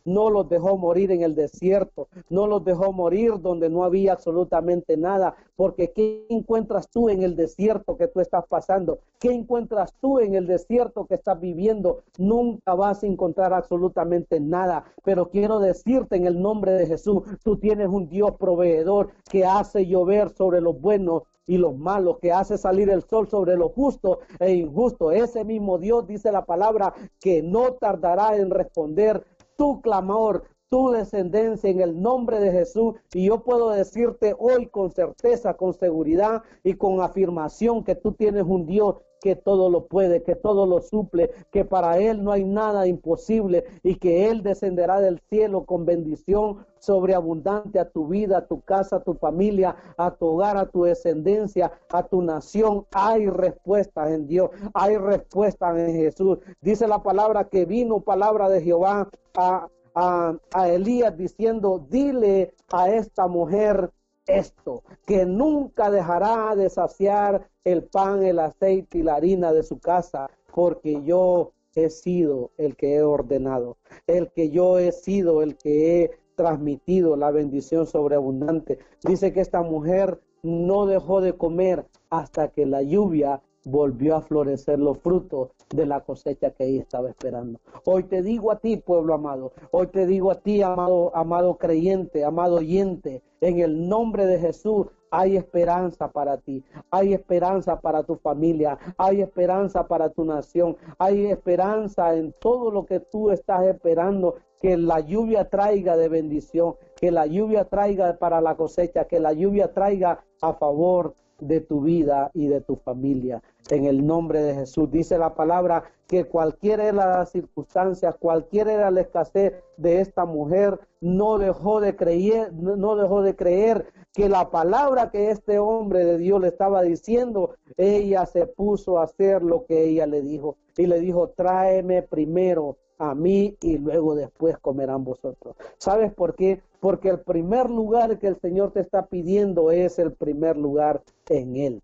no los dejó morir en el desierto, no los dejó morir donde no había absolutamente nada, porque ¿qué encuentras tú en el desierto que tú estás pasando? ¿Qué encuentras tú en el desierto que estás viviendo? Nunca vas a encontrar absolutamente nada, pero quiero decirte en el nombre de Jesús, tú tienes un Dios proveedor que hace llover sobre los buenos y los malos, que hace salir el sol sobre lo justo e injusto. Ese mismo Dios dice la palabra que no tardará en responder tu clamor, tu descendencia en el nombre de Jesús. Y yo puedo decirte hoy con certeza, con seguridad y con afirmación que tú tienes un Dios que todo lo puede, que todo lo suple, que para Él no hay nada imposible y que Él descenderá del cielo con bendición sobreabundante a tu vida, a tu casa, a tu familia, a tu hogar, a tu descendencia, a tu nación. Hay respuestas en Dios, hay respuestas en Jesús. Dice la palabra que vino palabra de Jehová a a, Elías diciendo, dile a esta mujer esto, que nunca dejará de saciar el pan, el aceite y la harina de su casa, porque yo he sido el que he ordenado, el que yo he sido el que he transmitido la bendición sobreabundante. Dice que esta mujer no dejó de comer hasta que la lluvia volvió a florecer los frutos de la cosecha que ella estaba esperando. Hoy te digo a ti, pueblo amado, hoy te digo a ti, amado, amado creyente, amado oyente, en el nombre de Jesús, hay esperanza para ti, hay esperanza para tu familia, hay esperanza para tu nación, hay esperanza en todo lo que tú estás esperando, que la lluvia traiga de bendición, que la lluvia traiga para la cosecha, que la lluvia traiga a favor de tu vida y de tu familia. En el nombre de Jesús dice la palabra que cualquiera era la circunstancia, cualquiera era la escasez de esta mujer, no dejó de creer, no dejó de creer que la palabra que este hombre de Dios le estaba diciendo, ella se puso a hacer lo que ella le dijo y le dijo, tráeme primero a mí y luego después comerán vosotros. ¿Sabes por qué? Porque el primer lugar que el Señor te está pidiendo es el primer lugar en Él.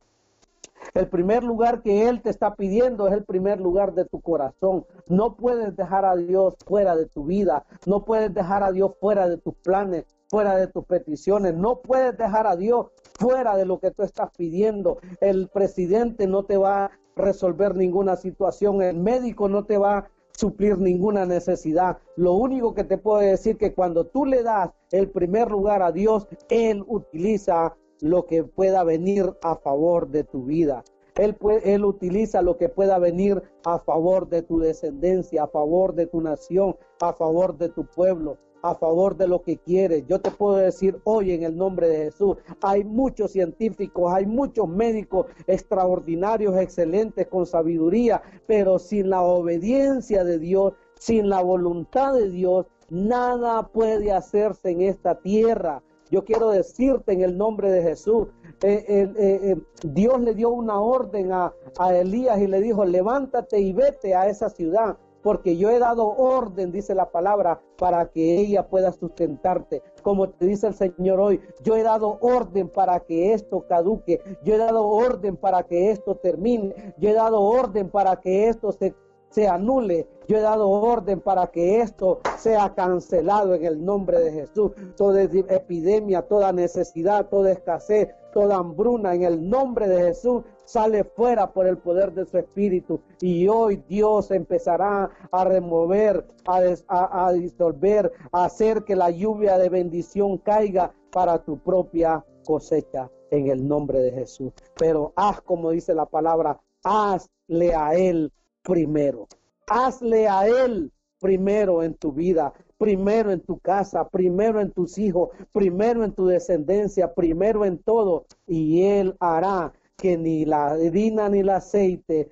El primer lugar que Él te está pidiendo es el primer lugar de tu corazón. No puedes dejar a Dios fuera de tu vida. No puedes dejar a Dios fuera de tus planes, fuera de tus peticiones. No puedes dejar a Dios fuera de lo que tú estás pidiendo. El presidente no te va a resolver ninguna situación. El médico no te va suplir ninguna necesidad. Lo único que te puedo decir que cuando tú le das el primer lugar a Dios, Él utiliza lo que pueda venir a favor de tu vida. Él, él utiliza lo que pueda venir a favor de tu descendencia, a favor de tu nación, a favor de tu pueblo. A favor de lo que quieres. Yo te puedo decir hoy en el nombre de Jesús, hay muchos científicos, hay muchos médicos extraordinarios, excelentes, con sabiduría, pero sin la obediencia de Dios, sin la voluntad de Dios, nada puede hacerse en esta tierra. Yo quiero decirte en el nombre de Jesús, eh, eh, eh, Dios le dio una orden a, a Elías y le dijo, levántate y vete a esa ciudad porque yo he dado orden, dice la palabra, para que ella pueda sustentarte. Como te dice el Señor hoy, yo he dado orden para que esto caduque, yo he dado orden para que esto termine, yo he dado orden para que esto se, se anule, yo he dado orden para que esto sea cancelado en el nombre de Jesús. Toda epidemia, toda necesidad, toda escasez, toda hambruna en el nombre de Jesús sale fuera por el poder de su espíritu y hoy Dios empezará a remover, a, disolver, a hacer que la lluvia de bendición caiga para tu propia cosecha en el nombre de Jesús. Pero haz como dice la palabra, hazle a Él primero. Hazle a Él primero en tu vida, primero en tu casa, primero en tus hijos, primero en tu descendencia, primero en todo. Y Él hará que ni la harina ni el aceite,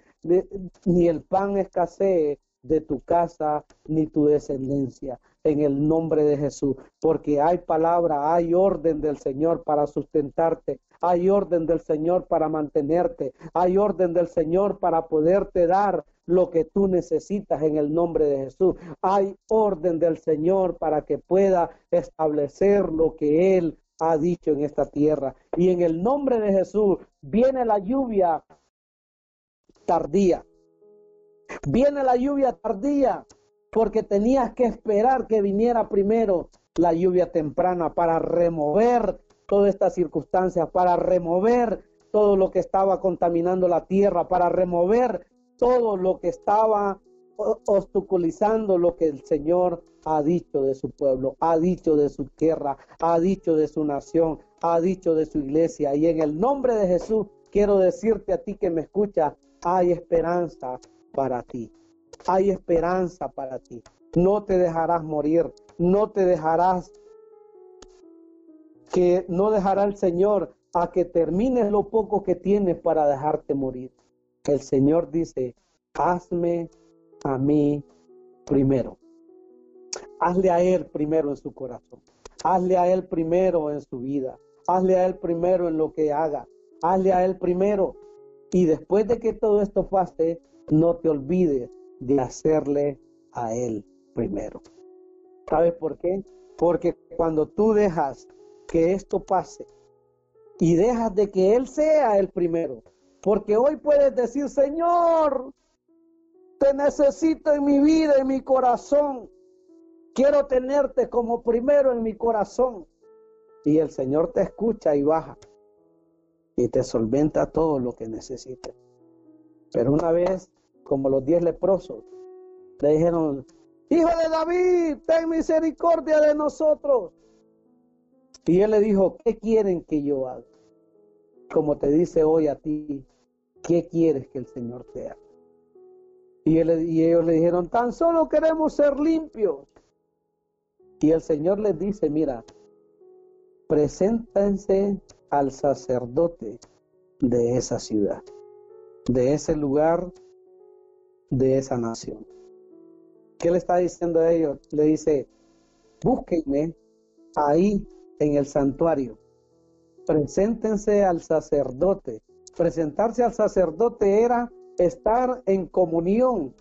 ni el pan escasee de tu casa ni tu descendencia en el nombre de Jesús, porque hay palabra, hay orden del Señor para sustentarte, hay orden del Señor para mantenerte, hay orden del Señor para poderte dar lo que tú necesitas en el nombre de Jesús. Hay orden del Señor para que pueda establecer lo que Él ha dicho en esta tierra. Y en el nombre de Jesús viene la lluvia tardía. Viene la lluvia tardía porque tenías que esperar que viniera primero la lluvia temprana para remover todas estas circunstancias, para remover todo lo que estaba contaminando la tierra, para remover todo lo que estaba obstaculizando lo que el Señor ha dicho de su pueblo, ha dicho de su tierra, ha dicho de su nación, ha dicho de su iglesia. Y en el nombre de Jesús quiero decirte a ti que me escucha, hay esperanza para ti. Hay esperanza para ti. No te dejarás morir, no te dejarás que no dejará el Señor a que termines lo poco que tienes para dejarte morir. El Señor dice, hazme a mí primero. Hazle a Él primero en su corazón. Hazle a Él primero en su vida. Hazle a Él primero en lo que haga. Hazle a Él primero. Y después de que todo esto pase, no te olvides de hacerle a Él primero. ¿Sabes por qué? Porque cuando tú dejas que esto pase y dejas de que Él sea el primero, porque hoy puedes decir, Señor, te necesito en mi vida, en mi corazón. Quiero tenerte como primero en mi corazón. Y el Señor te escucha y baja y te solventa todo lo que necesites. Pero una vez, como los diez leprosos, le dijeron, Hijo de David, ten misericordia de nosotros. Y él le dijo, ¿qué quieren que yo haga? Como te dice hoy a ti, ¿qué quieres que el Señor te haga? Y, ellos le dijeron, tan solo queremos ser limpios. Y el Señor les dice, mira, preséntense al sacerdote de esa ciudad, de ese lugar, de esa nación. ¿Qué le está diciendo a ellos? Le dice, búsquenme ahí en el santuario, preséntense al sacerdote. Presentarse al sacerdote era estar en comunión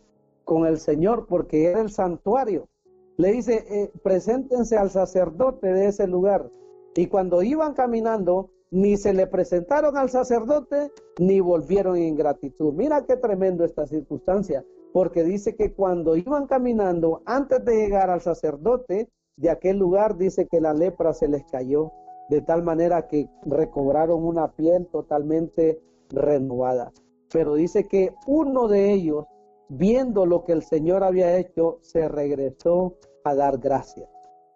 con el Señor porque era el santuario. Le dice, eh, preséntense al sacerdote de ese lugar. Y cuando iban caminando, ni se le presentaron al sacerdote, ni volvieron en gratitud. Mira qué tremendo esta circunstancia, porque dice que cuando iban caminando, antes de llegar al sacerdote de aquel lugar, dice que la lepra se les cayó, de tal manera que recobraron una piel totalmente renovada. Pero dice que uno de ellos, viendo lo que el Señor había hecho, se regresó a dar gracias.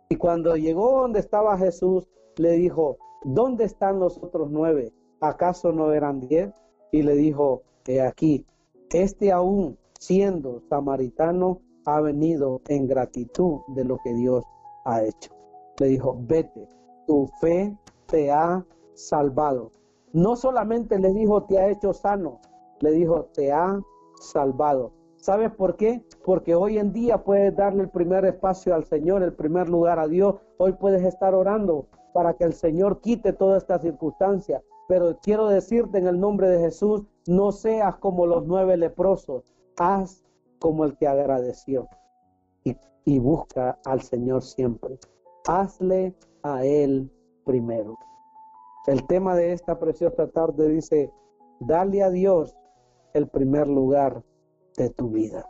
Y cuando llegó donde estaba Jesús, le dijo, ¿dónde están los otros nueve? ¿Acaso no eran diez? Y le dijo, he aquí, este aún siendo samaritano ha venido en gratitud de lo que Dios ha hecho. Le dijo, vete, tu fe te ha salvado. No solamente le dijo, te ha hecho sano, le dijo, te ha salvado. ¿Sabes por qué? Porque hoy en día puedes darle el primer espacio al Señor, el primer lugar a Dios. Hoy puedes estar orando para que el Señor quite toda esta circunstancia. Pero quiero decirte en el nombre de Jesús, no seas como los nueve leprosos, haz como el que agradeció y, y busca al Señor siempre. Hazle a Él primero. El tema de esta preciosa tarde dice, dale a Dios el primer lugar de tu vida.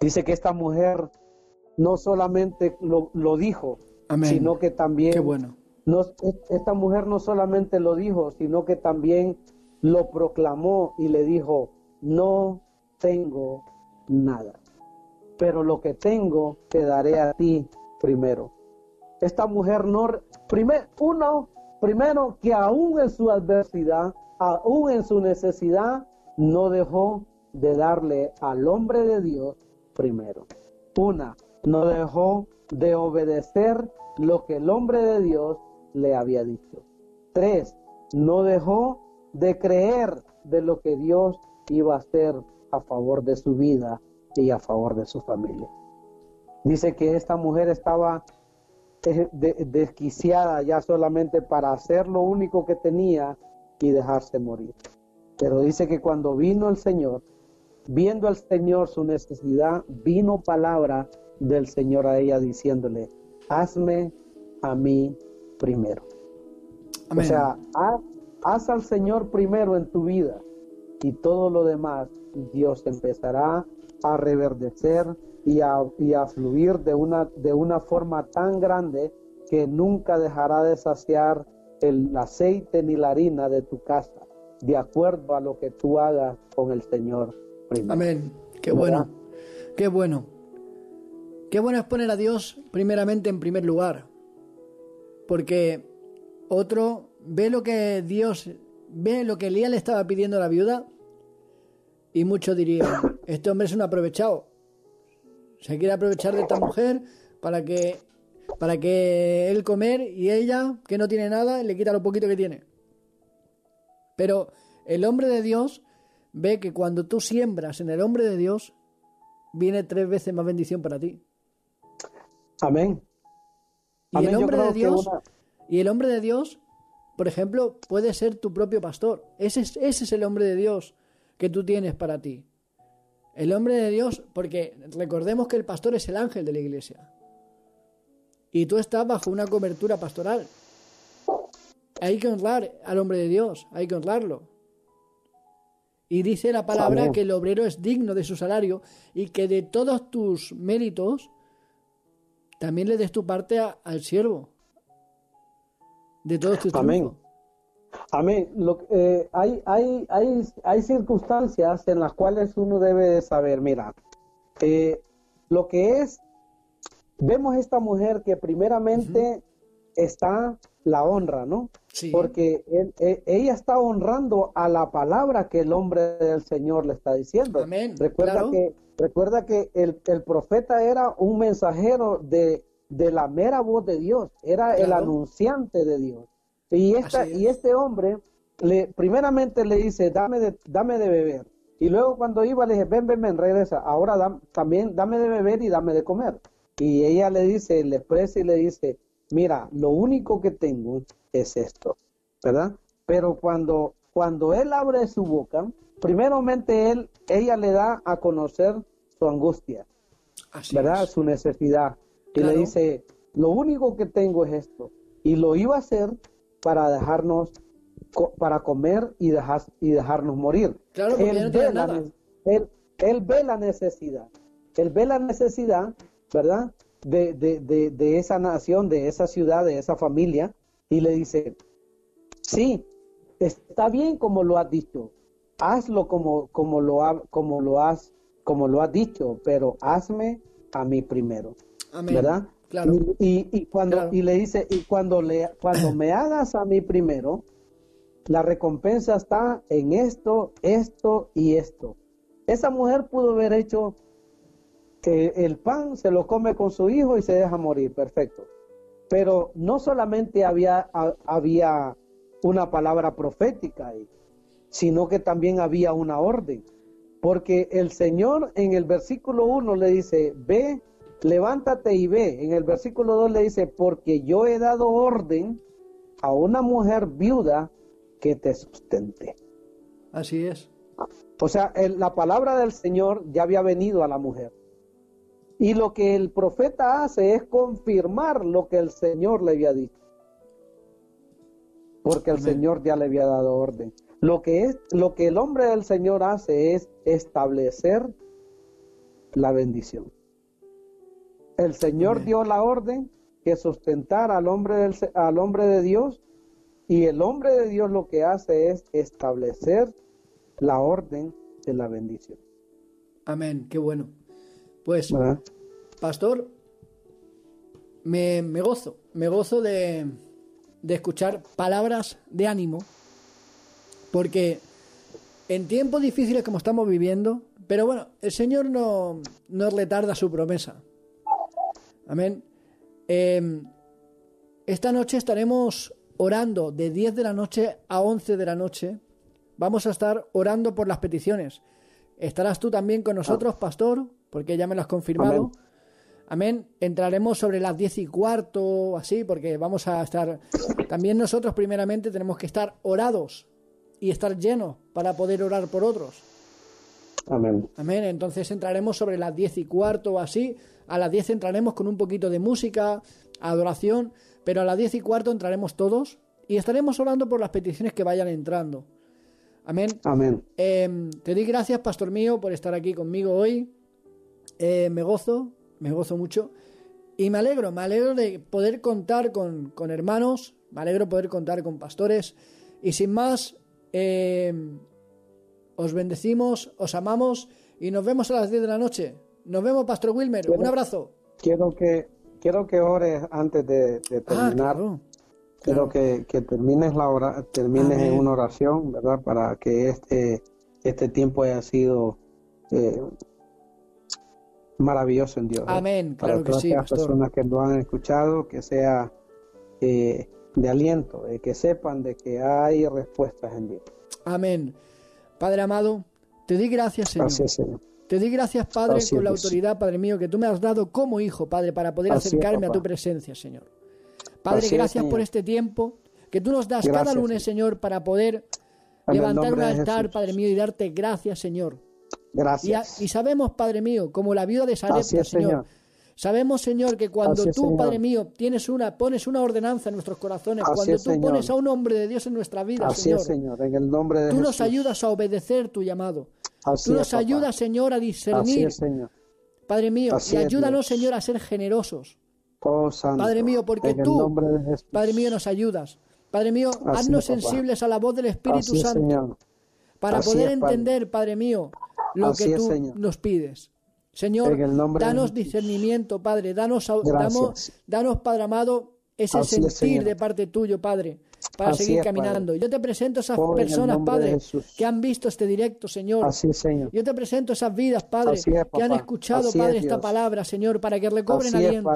Dice que esta mujer no solamente lo, dijo, sino que también... Qué bueno. No, esta mujer no solamente lo dijo, sino que también lo proclamó y le dijo, no tengo nada, pero lo que tengo te daré a ti primero. Esta mujer no, primer, uno, primero que aún en su adversidad, aún en su necesidad, no dejó de darle al hombre de Dios primero. Una, no dejó de obedecer lo que el hombre de Dios le había dicho. Tres, no dejó de creer de lo que Dios iba a hacer a favor de su vida y a favor de su familia. Dice que esta mujer estaba eh, desquiciada ya solamente para hacer lo único que tenía y dejarse morir. Pero dice que cuando vino el Señor, viendo al Señor su necesidad, vino palabra del Señor a ella diciéndole, hazme a mí primero. O sea, haz, al Señor primero en tu vida y todo lo demás Dios empezará a reverdecer y a, y a fluir de una, de una forma tan grande que nunca dejará de saciar el aceite ni la harina de tu casa de acuerdo a lo que tú hagas con el Señor primero. Amén. Qué bueno. Qué bueno. Qué bueno es poner a Dios primeramente en primer lugar. Porque otro ve lo que Dios, ve lo que Elías le estaba pidiendo a la viuda y muchos dirían, este hombre es un aprovechado. Se quiere aprovechar de esta mujer para que para que él comer y ella, que no tiene nada, le quita lo poquito que tiene. Pero el hombre de Dios ve que cuando tú siembras en el hombre de Dios, viene tres veces más bendición para ti. Amén. Y el hombre de Dios, y el hombre de Dios, por ejemplo, puede ser tu propio pastor. Ese es, ese es el hombre de Dios que tú tienes para ti. El hombre de Dios, porque recordemos que el pastor es el ángel de la iglesia. Y tú estás bajo una cobertura pastoral. Hay que honrar al hombre de Dios, hay que honrarlo. Y dice la palabra que el obrero es digno de su salario y que de todos tus méritos también le des tu parte al siervo. De todos tus Amén. Amén. Lo, eh, hay, hay, hay, hay circunstancias en las cuales uno debe saber, mira, eh, lo que es, vemos esta mujer que primeramente está la honra, ¿no? Porque e, ella está honrando a la palabra que el hombre del Señor le está diciendo. Amén. Recuerda que, recuerda que el, profeta era un mensajero de, de, la mera voz de Dios, era el anunciante de Dios. Y, esta, y este hombre, le, primeramente le dice, dame de, dame de beber. Y luego cuando iba le dije, ven, ven, ven, regresa. Ahora también dame de beber y dame de comer. Y ella le dice, le expresa y le dice, mira, lo único que tengo es esto, ¿verdad? Pero cuando, cuando él abre su boca, primeramente él, ella le da a conocer su angustia, ¿verdad? Su necesidad. Y le dice, lo único que tengo es esto. Y lo iba a hacer para dejarnos, para comer y, dejar, y dejarnos morir. Claro, él, ve la, él, él ve la necesidad. Él ve la necesidad, ¿verdad? de, de, de, esa nación, de esa ciudad, de esa familia, y le dice, sí, está bien como lo has dicho, hazlo como, como, lo, ha, como, lo, has, como lo has dicho, pero hazme a mí primero. ¿Verdad? Claro. Y, y, cuando y le dice y cuando le cuando me hagas a mí primero la recompensa está en esto esto y esto esa mujer pudo haber hecho el pan se lo come con su hijo y se deja morir, perfecto. Pero no solamente había, había una palabra profética ahí, sino que también había una orden. Porque el Señor en el versículo 1 le dice, ve, levántate y ve. En el versículo 2 le dice, porque yo he dado orden a una mujer viuda que te sustente. Así es. O sea, la palabra del Señor ya había venido a la mujer. Y lo que el profeta hace es confirmar lo que el Señor le había dicho. Porque el Señor ya le había dado orden. Lo que es lo que el hombre del Señor hace es establecer la bendición. El Señor dio la orden que sustentara al hombre del, al hombre de Dios y el hombre de Dios lo que hace es establecer la orden de la bendición. Amén, qué bueno. Pues, pastor, me, gozo, me gozo de, escuchar palabras de ánimo, porque en tiempos difíciles como estamos viviendo, pero bueno, el Señor no, no retarda su promesa. Amén. Em, esta noche estaremos orando de 10 de la noche a 11 de la noche. Vamos a estar orando por las peticiones. ¿Estarás tú también con nosotros, pastor? porque ya me lo has confirmado. Amén. Entraremos sobre las diez y cuarto, así, porque vamos a estar. También nosotros, primeramente, tenemos que estar orados y estar llenos para poder orar por otros. Amén. Amén. Entonces entraremos sobre las diez y cuarto, así. A las diez entraremos con un poquito de música, adoración, pero a las diez y cuarto entraremos todos y estaremos orando por las peticiones que vayan entrando. Amén. Amén. Em, te doy gracias, pastor mío, por estar aquí conmigo hoy. Eh, me gozo, me gozo mucho. Y me alegro, me alegro de poder contar con, hermanos, me alegro de poder contar con pastores. Y sin más, eh, os bendecimos, os amamos y nos vemos a las 10 de la noche. Nos vemos, Pastor Wilmer. Un abrazo. Quiero que, quiero que ores antes de, ah, terminar. quiero que, termines, la hora, termines en una oración, ¿verdad? Para que este, este tiempo haya sido eh, maravilloso en Dios. ¿eh? Amén, claro Para que sí. Las personas que lo han escuchado, que sea eh, de aliento, que sepan de que hay respuestas en Dios. Amén. Padre amado, te di gracias, Señor. Señor. Te di gracias, Padre, con la autoridad, Padre mío, que tú me has dado como hijo, Padre, para poder acercarme a tu presencia, Señor. Padre, gracias por este tiempo que tú nos das cada lunes, Señor, para poder levantar un altar, Padre mío, y darte gracias, Señor. Gracias. Y, sabemos, Padre mío, como la viuda de Sarepta, Señor. Sabemos, Señor, que cuando tú, Padre mío, tienes una, pones una ordenanza en nuestros corazones, cuando tú pones a un hombre de Dios en nuestra vida, Señor, Señor, en el nombre de tú nos ayudas a obedecer tu llamado. tú nos ayudas, Señor, a discernir. Señor. Padre mío, y ayúdanos, Señor, a ser generosos. Oh, Santo, Padre mío, porque tú, Padre mío, nos ayudas. Padre mío, haznos sensibles a la voz del Espíritu Santo. Para poder entender, Padre mío, lo que tú nos pides. Señor, danos discernimiento, Padre, danos, danos, danos, Padre amado, ese sentir de parte tuyo, Padre, para seguir caminando. Yo te presento esas personas, Padre, que han visto este directo, Señor. Yo te presento esas vidas, Padre, que han escuchado, Padre, esta palabra, Señor, para que recobren aliento.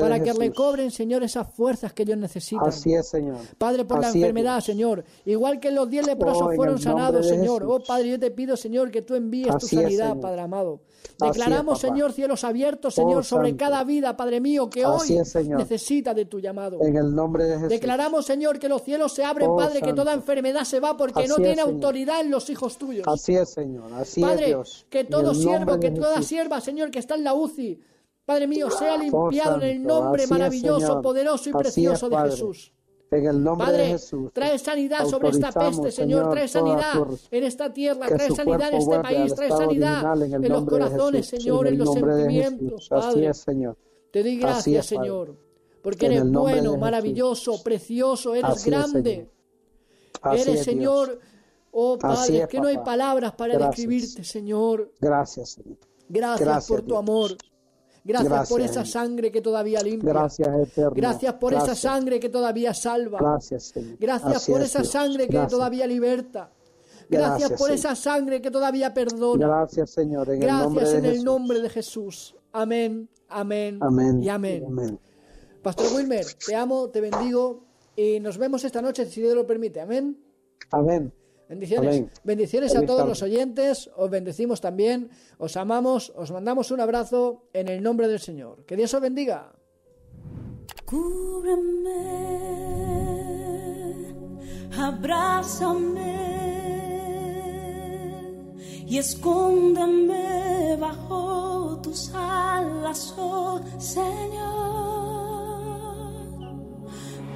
para que recobren, Señor, esas fuerzas que ellos necesitan. Así es, Señor. Padre, por la enfermedad, Señor. Igual que los diez leprosos oh, fueron sanados, Señor. Oh, Padre, yo te pido, Señor, que tú envíes tu sanidad, Padre amado. Declaramos, Señor, cielos abiertos, Señor, oh, sobre cada vida, Padre mío, que hoy necesita de tu llamado. En el nombre de Jesús. Declaramos, Señor, que los cielos se abren, oh, Padre, que toda enfermedad se va porque no tiene autoridad en los hijos tuyos. Así es, Señor. Así Padre, es, Dios. que todo siervo, que toda sierva, Señor, que está en la UCI, Padre mío, sea oh, limpiado en el nombre maravilloso, poderoso y precioso de Jesús. En el nombre Padre, de Jesús. Trae sanidad sobre esta peste, Señor. Trae sanidad en esta tierra. Trae sanidad en este país. Trae sanidad en, los corazones, Señor, en, los sentimientos. Padre, Señor. Te doy gracias, Señor. Porque eres bueno, maravilloso, precioso, eres grande. eres, Señor. Oh Padre, es que no hay palabras para describirte, Señor. Gracias, Señor. Gracias, por tu amor. Gracias, por esa sangre que todavía limpia. Gracias, eterno. Gracias por esa sangre que todavía salva. Gracias, Señor. Gracias por esa sangre que todavía liberta. Gracias, por esa sangre que todavía perdona. Gracias, Señor. En Gracias el nombre de en el Jesús. nombre de Jesús. Amén, amén, Amén. y amén. Amén. Pastor Wilmer, te amo, te bendigo y nos vemos esta noche si Dios lo permite. Amén. Amén. Bendiciones. Amén. Bendiciones a todos tarde. los oyentes. Os bendecimos también. Os amamos. Os mandamos un abrazo en el nombre del Señor. Que Dios os bendiga. Cúbreme, abrázame y escóndeme bajo tus alas, oh Señor.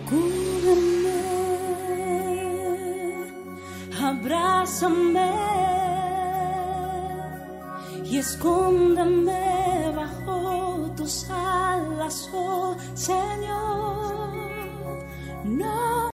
Cúbreme, abrázame y escóndeme bajo tus alas, oh Señor. No